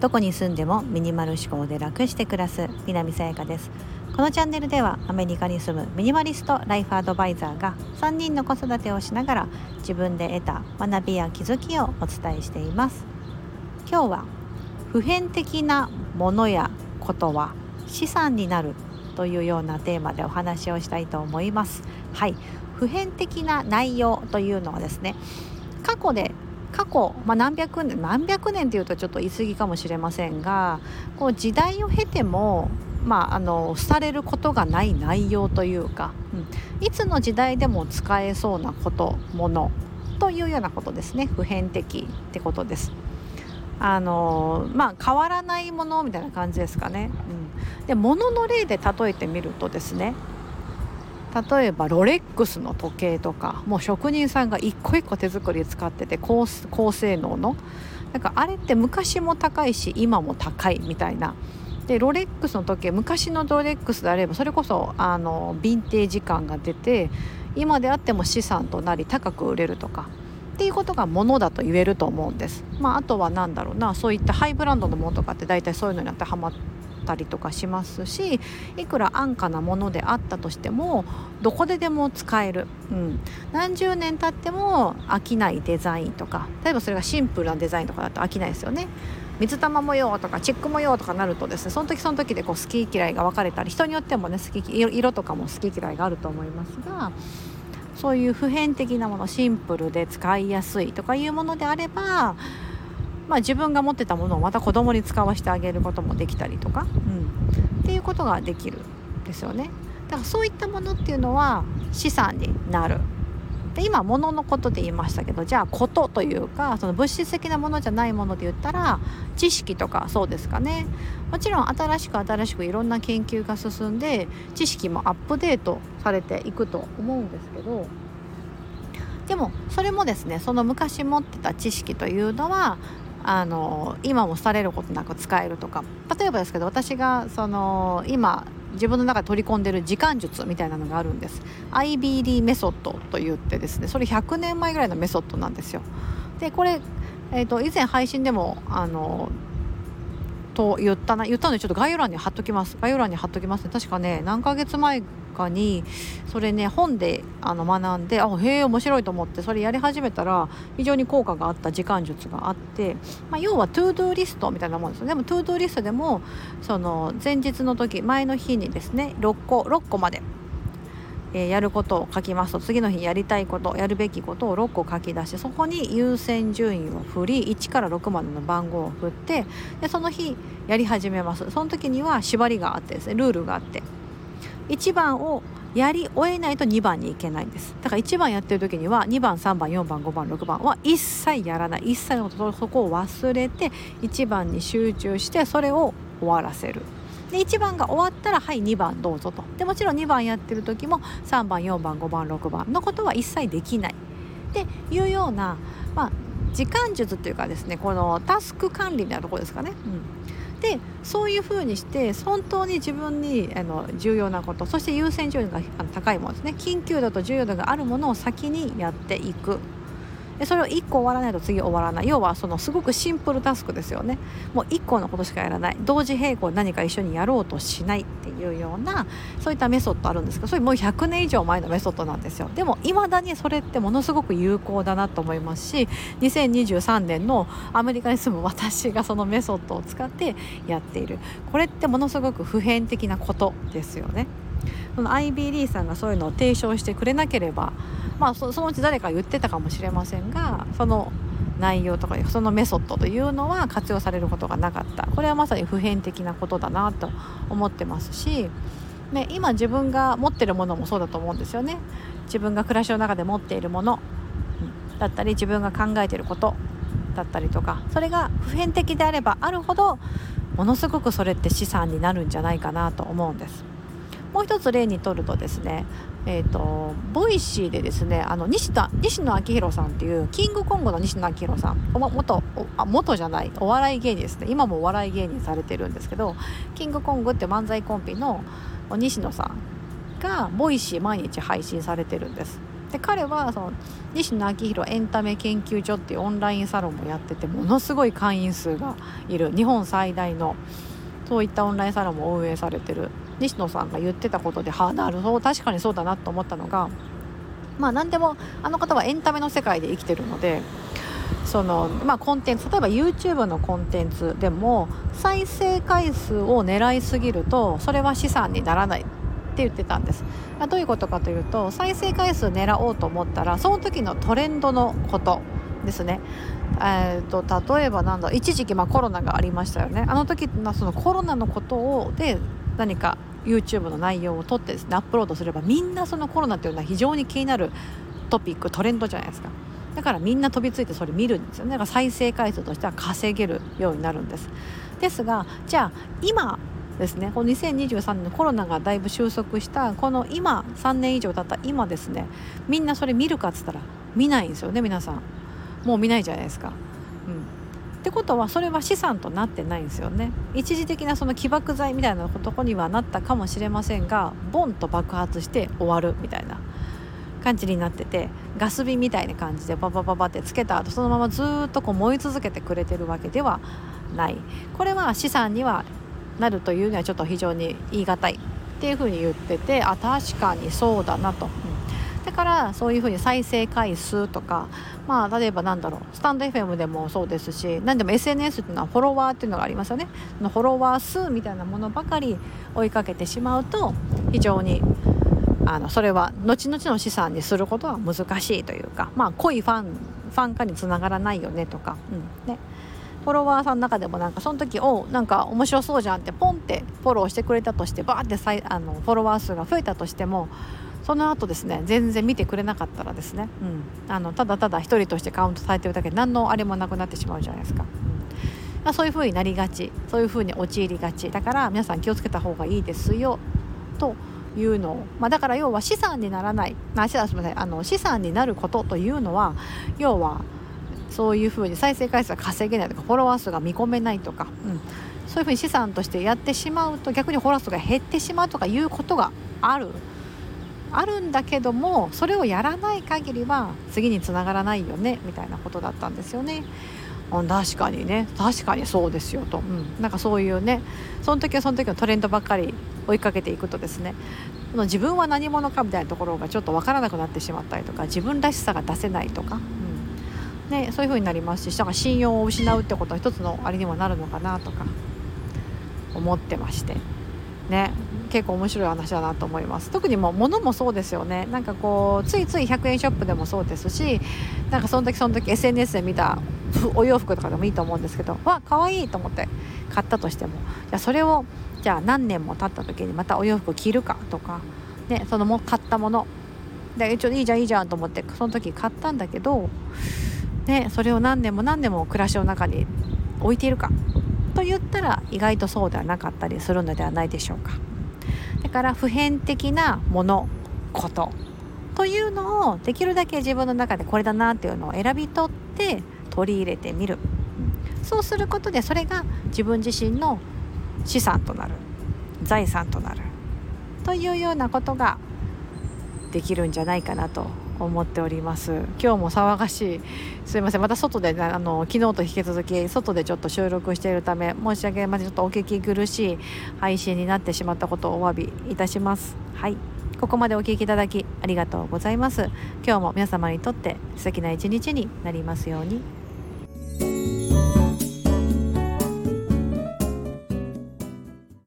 どこに住んでもミニマル思考で楽して暮らす南さやかです。このチャンネルではアメリカに住むミニマリストライフアドバイザーが3人の子育てをしながら自分で得た学びや気づきをお伝えしています。今日は普遍的なものやことは資産になるというようなテーマでお話をしたいと思います。はい。普遍的な内容というのはですね過去で過去、まあ、何百年何百年というとちょっと言い過ぎかもしれませんがこう時代を経てもまあ、あの廃れることがない内容というか、うん、いつの時代でも使えそうなことものというようなことですね普遍的ってことです。あのまあ変わらないものみたいな感じですかね。うん、で物の例で例えてみるとですね例えばロレックスの時計とかもう職人さんが一個一個手作り使ってて高高性能の。なんかあれって昔も高いし今も高いみたいな。でロレックスの時計昔のロレックスであればそれこそあのヴィンテージ感が出て今であっても資産となり高く売れるとか。っていうことがものだと言えると思うんです。まあ、あとは何だろうなそういったハイブランドのものとかって大体そういうのに当てはまったりとかしますしいくら安価なものであったとしてもどこででも使える、うん、何十年経っても飽きないデザインとか例えばそれがシンプルなデザインとかだと飽きないですよね。水玉模様とかチェック模様とかなるとですねその時その時でこう好き嫌いが分かれたり人によってもね好き色とかも好き嫌いがあると思いますがそういう普遍的なものシンプルで使いやすいとかいうものであれば、まあ、自分が持ってたものをまた子供に使わせてあげることもできたりとか、うん、っていうことができるんですよね。だからそういったものっていうのは資産になる。で今物のことで言いましたけどじゃあことというかその物質的なものじゃないもので言ったら知識とかそうですかね。もちろん新しく新しくいろんな研究が進んで知識もアップデートされていくと思うんですけど。でもそれもですねその昔持ってた知識というのはあの今もされることなく使えるとか。例えばですけど私がその今自分の中で取り込んでる時間術みたいなのがあるんです。IBD メソッドと言ってですねそれ100年前ぐらいのメソッドなんですよ。でこれ、えーと、以前配信でもあのと言ったな言ったのでちょっと概要欄に貼っときます。概要欄に貼っときますね。確かね何ヶ月前にそれね本であの学んであへえ面白いと思ってそれやり始めたら非常に効果があった時間術があって、まあ、要はトゥードゥーリストみたいなもんですよでもトゥードゥーリストでもその前日の時前の日にですね6個6個までえ、やることを書きますと次の日やりたいことやるべきことを6個書き出してそこに優先順位を振り1から6までの番号を振ってでその日やり始めます。その時には縛りがあってですねルールがあって。1番をやり終えないと2番に行けないんです。だから1番やってる時には2番3番4番5番6番は一切やらない。一切のことそこを忘れて1番に集中してそれを終わらせる。で1番が終わったらはい2番どうぞと。でもちろん2番やってる時も3番4番5番6番のことは一切できない。っていうような、まあ、時間術というかですねこのタスク管理みたいなところですかね。うん。でそういうふうにして本当に自分にあの重要なことそして優先順位が高いものですね。緊急度と重要度があるものを先にやっていく。でそれを1個終わらないと次終わらない。要はそのすごくシンプルタスクですよね。もう1個のことしかやらない。同時並行何か一緒にやろうとしないっていうようなそういったメソッドあるんですけどそれもう100年以上前のメソッドなんですよ。でもいまだにそれってものすごく有効だなと思いますし2023年のアメリカに住む私がそのメソッドを使ってやっている。これってものすごく普遍的なことですよね。その IBD さんがそういうのを提唱してくれなければまあそのうち誰か言ってたかもしれませんがその内容とかそのメソッドというのは活用されることがなかったこれはまさに普遍的なことだなと思ってますし、ね、今自分が持ってるものもそうだと思うんですよね自分が暮らしの中で持っているもの、だったり自分が考えていることだったりとかそれが普遍的であればあるほどものすごくそれって資産になるんじゃないかなと思うんです。もう一つ例にとるとですねえーと、 Voicy でですねあの西田西野亮廣さんっていうキングコングの西野亮廣さん元あ元じゃないお笑い芸人ですね。今もお笑い芸人されてるんですけどキングコングって漫才コンビの西野さんが Voicy 毎日配信されてるんです。で彼はその西野亮廣エンタメ研究所っていうオンラインサロンもやっててものすごい会員数がいる日本最大のそういったオンラインサロンも運営されてる。西野さんが言ってたことではあなるほど。確かにそうだなと思ったのがまあ何でもあの方はエンタメの世界で生きてるのでそのまあコンテンツ例えば YouTube のコンテンツでも再生回数を狙いすぎるとそれは資産にならないって言ってたんです。どういうことかというと再生回数狙おうと思ったらその時のトレンドのことですね。えーと、例えばなんだ一時期まあコロナがありましたよね。あの時のそのコロナのことをで何か YouTube の内容を取ってですねアップロードすればみんなそのコロナというのは非常に気になるトピックトレンドじゃないですか。だからみんな飛びついてそれ見るんですよね。だから再生回数としては稼げるようになるんです。ですがじゃあ今ですねこの2023年のコロナがだいぶ収束したこの今3年以上経った今ですねみんなそれ見るかっつったら見ないんですよね皆さん。もう見ないじゃないですか。うん、ってことはそれは資産となってないんですよね。一時的なその起爆剤みたいなとこにはなったかもしれませんがボンと爆発して終わるみたいな。感じになっててガス瓶みたいな感じでババババってつけた後そのままずっとこう燃え続けてくれてるわけではない。これは資産にはなるというにはちょっと非常に言い難いっていうふうに言っててあ確かにそうだなと。だからそういうふうに再生回数とかまあ例えばなんだろうスタンド FM でもそうですし何でも SNS っていうのはフォロワーっていうのがありますよね。フォロワー数みたいなものばかり追いかけてしまうと非常にあのそれは後々の資産にすることは難しいというかまあ濃いファンファン化につながらないよねとか、うんね、フォロワーさんの中でもなんかその時おなんか面白そうじゃんってポンってフォローしてくれたとしてバーってあのフォロワー数が増えたとしてもその後ですね全然見てくれなかったらですね、うん、あのただただ一人としてカウントされてるだけで何のあれもなくなってしまうじゃないですか。うん。まあ、そういう風になりがちそういう風に陥りがち。だから皆さん気をつけた方がいいですよというのを、まあ、だから要は資産にならない。あすみませんあの資産になることというのは要はそういうふうに再生回数が稼げないとかフォロワー数が見込めないとか、うん、そういうふうに資産としてやってしまうと逆にフォロワー数が減ってしまうとかいうことがある。あるんだけどもそれをやらない限りは次につながらないよねみたいなことだったんですよね。確かにね。確かにそうですよと、うん、なんかそういうねその時はその時のトレンドばっかり追いかけていくとですね自分は何者かみたいなところがちょっと分からなくなってしまったりとか自分らしさが出せないとか、うん。ね、そういう風になりますしだから信用を失うってことは一つのあれにもなるのかなとか思ってまして。ね。結構面白い話だなと思います。特にもう物もそうですよね。なんかこうついつい100円ショップでもそうですしなんかその時その時 SNS で見たお洋服とかでもいいと思うんですけどわ可愛いと思って買ったとしてもじゃそれをじゃあ何年も経った時にまたお洋服着るかとか、ね、そのも買ったもの。で一応いいじゃんいいじゃんと思ってその時買ったんだけどね、それを何年も何年も暮らしの中に置いているかと言ったら意外とそうではなかったりするのではないでしょうか。だから普遍的なものことというのをできるだけ自分の中でこれだなっていうのを選び取って取り入れてみる。そうすることでそれが自分自身の資産となる。財産となる。というようなことができるんじゃないかなと思っております。今日も騒がしい。すいません。また外で、ね、あの昨日と引き続き外でちょっと収録しているため申し訳までちょっとお聞き苦しい配信になってしまったことをお詫びいたします。はい。ここまでお聴きいただきありがとうございます。今日も皆様にとって素敵な一日になりますように。